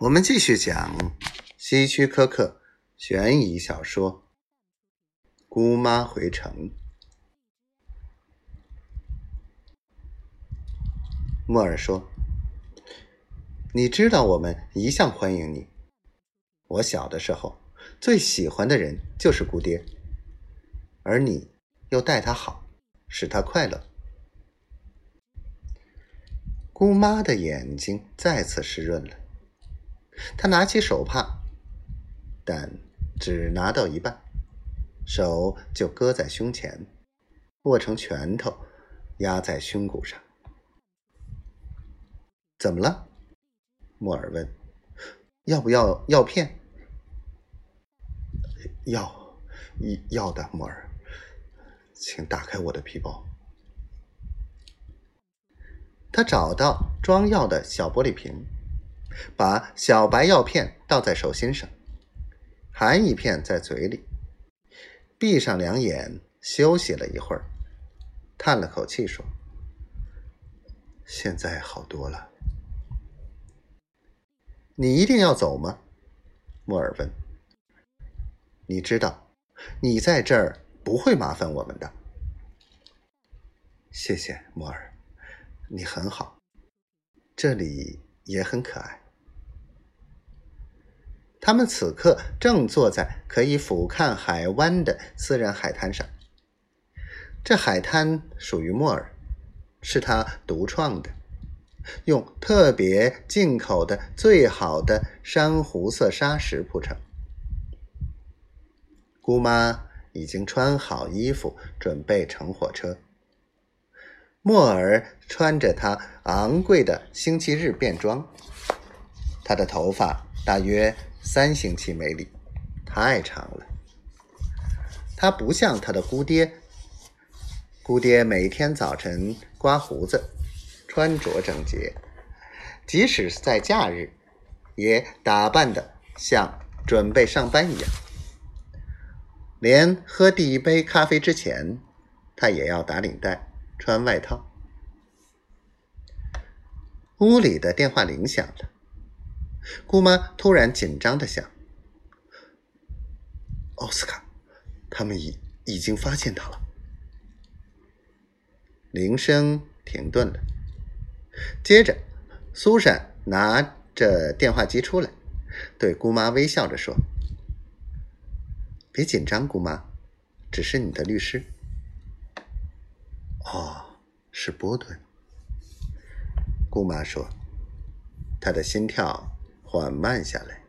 我们继续讲希区柯克悬疑小说《姑妈回城》。莫尔说：“你知道我们一向欢迎你。我小的时候最喜欢的人就是姑爹，而你又待他好，使他快乐。”姑妈的眼睛再次湿润了。他拿起手帕，但只拿到一半，手就搁在胸前，握成拳头，压在胸骨上。怎么了？莫尔问。要不要药片？要，要的，莫尔。请打开我的皮包。他找到装药的小玻璃瓶。把小白药片倒在手心上，含一片在嘴里，闭上两眼休息了一会儿，叹了口气说：“现在好多了。”你一定要走吗？莫尔问。你知道，你在这儿不会麻烦我们的。谢谢，莫尔，你很好，这里也很可爱。他们此刻正坐在可以俯瞰海湾的私人海滩上。这海滩属于莫尔，是他独创的，用特别进口的最好的珊瑚色砂石铺成。姑妈已经穿好衣服，准备乘火车。莫尔穿着他昂贵的星期日便装，他的头发大约。三星期没理，太长了。他不像他的姑爹，姑爹每天早晨刮胡子，穿着整洁，即使是在假日，也打扮的像准备上班一样。连喝第一杯咖啡之前，他也要打领带，穿外套。屋里的电话铃响了。姑妈突然紧张的想：“奥斯卡，他们已已经发现他了。”铃声停顿了，接着苏珊拿着电话机出来，对姑妈微笑着说：“别紧张，姑妈，只是你的律师。”“哦，是波顿。”姑妈说，她的心跳。缓慢下来。